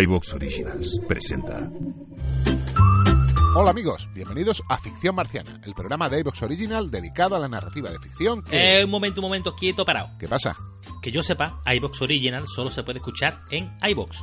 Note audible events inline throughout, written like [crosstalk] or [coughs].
iVox Originals presenta. Hola amigos, bienvenidos a Ficción Marciana, el programa de iVox Original dedicado a la narrativa de ficción que... Eh, un momento, un momento, quieto, parado. ¿Qué pasa? Que yo sepa, iBox Original solo se puede escuchar en iBox.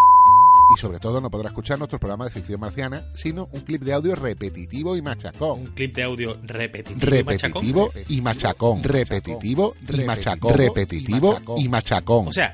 Y sobre todo no podrá escuchar nuestro programa de ficción marciana, sino un clip de audio repetitivo y machacón. Un clip de audio repetitivo, y machacón. Repetitivo y machacón. Repetitivo y machacón. Repetitivo y machacón. O sea,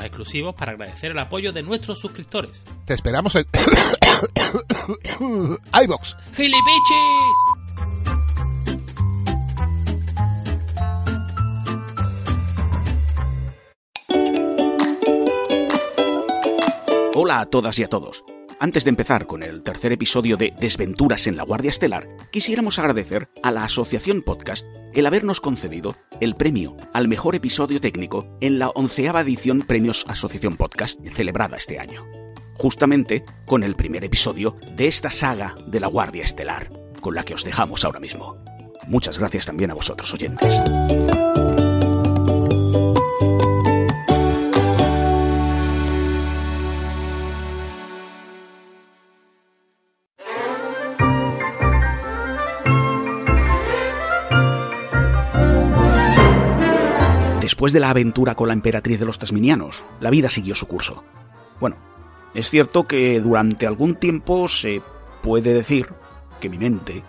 exclusivos para agradecer el apoyo de nuestros suscriptores. Te esperamos en [coughs] iVox. ¡Gilipichis! Hola a todas y a todos. Antes de empezar con el tercer episodio de Desventuras en la Guardia Estelar, quisiéramos agradecer a la Asociación Podcast el habernos concedido el premio al mejor episodio técnico en la onceava edición Premios Asociación Podcast celebrada este año. Justamente con el primer episodio de esta saga de la Guardia Estelar, con la que os dejamos ahora mismo. Muchas gracias también a vosotros oyentes. Después de la aventura con la emperatriz de los Tasminianos, la vida siguió su curso. Bueno, es cierto que durante algún tiempo se puede decir que mi mente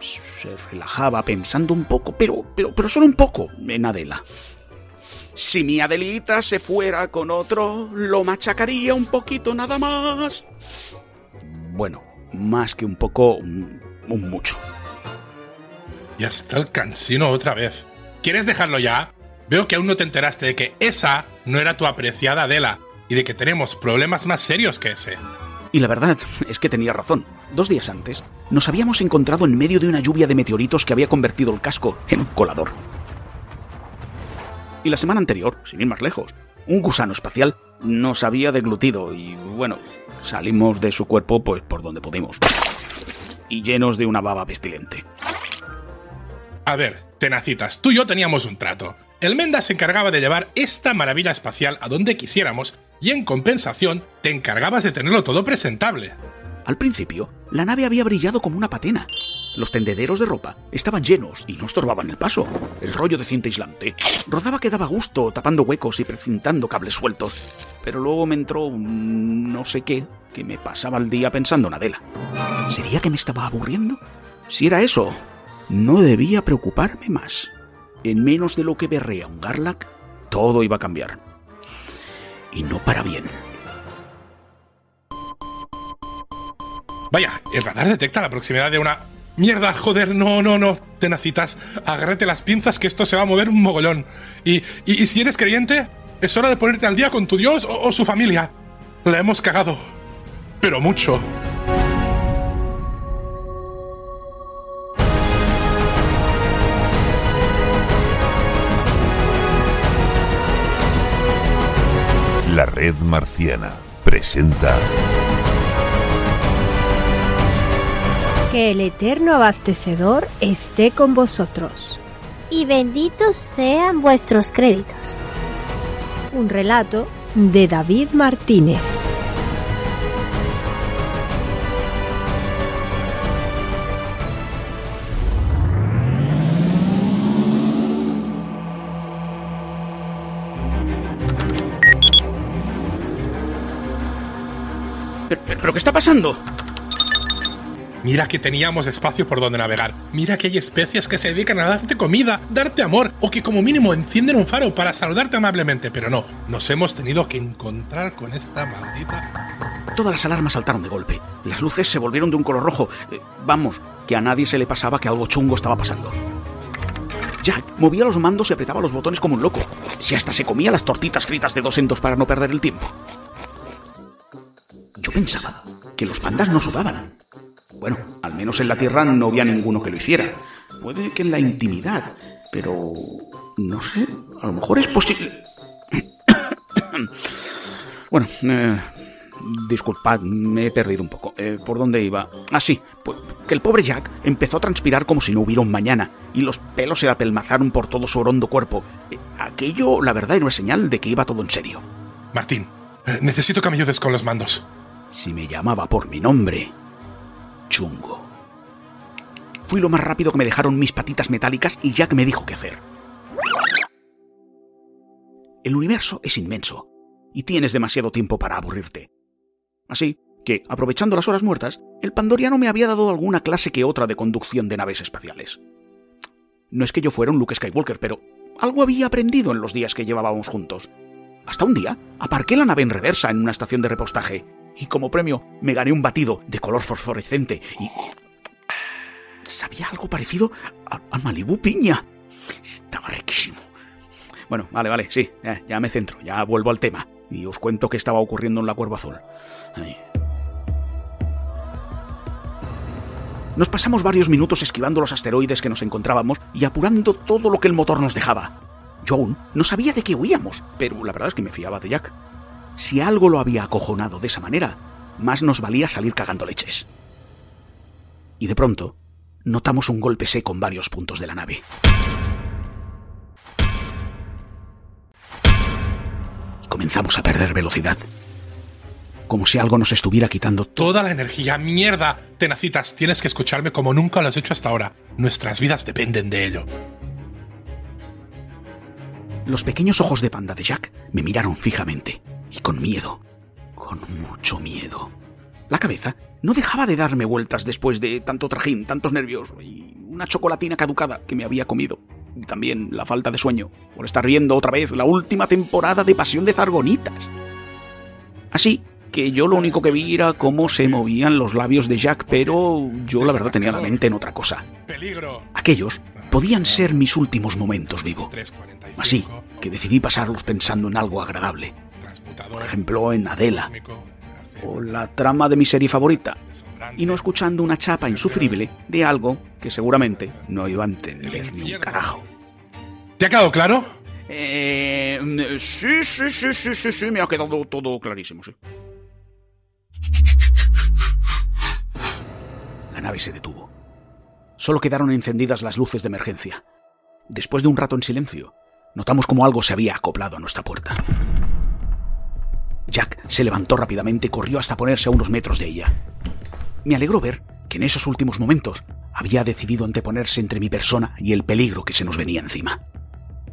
se relajaba pensando un poco, pero, pero, pero solo un poco, en Adela. Si mi Adelita se fuera con otro, lo machacaría un poquito nada más. Bueno, más que un poco, un mucho. Ya está el cansino otra vez. ¿Quieres dejarlo ya? Veo que aún no te enteraste de que esa no era tu apreciada Adela y de que tenemos problemas más serios que ese. Y la verdad es que tenía razón. Dos días antes, nos habíamos encontrado en medio de una lluvia de meteoritos que había convertido el casco en un colador. Y la semana anterior, sin ir más lejos, un gusano espacial nos había deglutido y, bueno, salimos de su cuerpo pues por donde pudimos. Y llenos de una baba pestilente. A ver, tenacitas, tú y yo teníamos un trato. El Menda se encargaba de llevar esta maravilla espacial a donde quisiéramos y en compensación te encargabas de tenerlo todo presentable. Al principio, la nave había brillado como una patena. Los tendederos de ropa estaban llenos y no estorbaban el paso. El rollo de cinta aislante rodaba que daba gusto, tapando huecos y precintando cables sueltos. Pero luego me entró un no sé qué que me pasaba el día pensando en Adela. ¿Sería que me estaba aburriendo? Si era eso, no debía preocuparme más. En menos de lo que berrea un Garlac, todo iba a cambiar. Y no para bien. Vaya, el radar detecta la proximidad de una... Mierda, joder, no, no, no. Tenacitas, agárrate las pinzas que esto se va a mover un mogollón. Y, y, si eres creyente, es hora de ponerte al día con tu Dios o, o su familia. La hemos cagado. Pero mucho. La Red Marciana presenta Que el eterno abastecedor esté con vosotros. y benditos sean vuestros créditos. Un relato de David Martínez. ¿Pero, qué está pasando? Mira que teníamos espacio por donde navegar. Mira que hay especies que se dedican a darte comida, darte amor, o que como mínimo encienden un faro para saludarte amablemente. Pero no, nos hemos tenido que encontrar con esta maldita... Todas las alarmas saltaron de golpe. Las luces se volvieron de un color rojo. Eh, vamos, que a nadie se le pasaba que algo chungo estaba pasando. Jack movía los mandos y apretaba los botones como un loco. Si hasta se comía las tortitas fritas de dos en dos para no perder el tiempo. Pensaba que los pandas no sudaban. Bueno, al menos en la Tierra no había ninguno que lo hiciera. Puede que en la intimidad, pero... No sé, a lo mejor es posible... [coughs] bueno, eh, disculpad, me he perdido un poco. Eh, ¿Por dónde iba? Ah, sí, pues que el pobre Jack empezó a transpirar como si no hubiera un mañana, y los pelos se apelmazaron por todo su orondo cuerpo. Eh, aquello, la verdad, era una señal de que iba todo en serio. Martín, necesito que me ayudes con los mandos. Si me llamaba por mi nombre, chungo. Fui lo más rápido que me dejaron mis patitas metálicas y Jack me dijo qué hacer. El universo es inmenso y tienes demasiado tiempo para aburrirte. Así que, aprovechando las horas muertas, el pandoriano me había dado alguna clase que otra de conducción de naves espaciales. No es que yo fuera un Luke Skywalker, pero algo había aprendido en los días que llevábamos juntos. Hasta un día, aparqué la nave en reversa en una estación de repostaje y como premio me gané un batido de color fosforescente y... Sabía algo parecido a, a Malibu Piña. Estaba riquísimo. Bueno, vale, vale, sí, ya, me centro, ya vuelvo al tema y os cuento qué estaba ocurriendo en la Cuervo Azul. Nos pasamos varios minutos esquivando los asteroides que nos encontrábamos y apurando todo lo que el motor nos dejaba. Yo aún no sabía de qué huíamos, pero la verdad es que me fiaba de Jack. Si algo lo había acojonado de esa manera, más nos valía salir cagando leches. Y de pronto, notamos un golpe seco en varios puntos de la nave. Y comenzamos a perder velocidad. Como si algo nos estuviera quitando. Toda la energía, mierda. Tenacitas, tienes que escucharme como nunca lo has hecho hasta ahora. Nuestras vidas dependen de ello. Los pequeños ojos de panda de Jack me miraron fijamente y con miedo, con mucho miedo. La cabeza no dejaba de darme vueltas después de tanto trajín, tantos nervios y una chocolatina caducada que me había comido. Y también la falta de sueño por estar viendo otra vez la última temporada de Pasión de Zargonitas. Así que yo lo único que vi era cómo se movían los labios de Jack, pero yo la verdad tenía la mente en otra cosa. Peligro. Aquellos podían ser mis últimos momentos vivo. 345, Así que decidí pasarlos pensando en algo agradable. Por ejemplo, en Adela o la trama de mi serie favorita, y no escuchando una chapa insufrible de algo que seguramente no iba a entender ni un carajo. ¿Te ha quedado claro? Eh, sí, sí, sí, sí, sí, sí, me ha quedado todo clarísimo, sí. La nave se detuvo. Solo quedaron encendidas las luces de emergencia. Después de un rato en silencio, notamos como algo se había acoplado a nuestra puerta. Jack se levantó rápidamente y corrió hasta ponerse a unos metros de ella. Me alegró ver que en esos últimos momentos había decidido anteponerse entre mi persona y el peligro que se nos venía encima.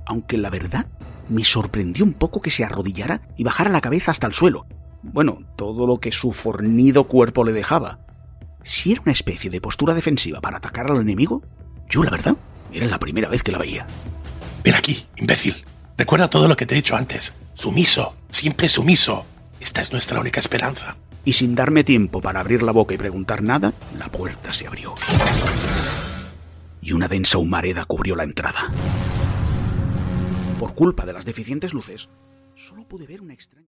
Aunque la verdad me sorprendió un poco que se arrodillara y bajara la cabeza hasta el suelo. Bueno, todo lo que su fornido cuerpo le dejaba. Si era una especie de postura defensiva para atacar al enemigo, yo la verdad era la primera vez que la veía. Ven aquí, imbécil. Recuerda todo lo que te he dicho antes. Sumiso, siempre sumiso. Esta es nuestra única esperanza. y sin darme tiempo para abrir la boca y preguntar nada, la puerta se abrió. Y una densa humareda cubrió la entrada. Por culpa de las deficientes luces, solo pude ver una extraña...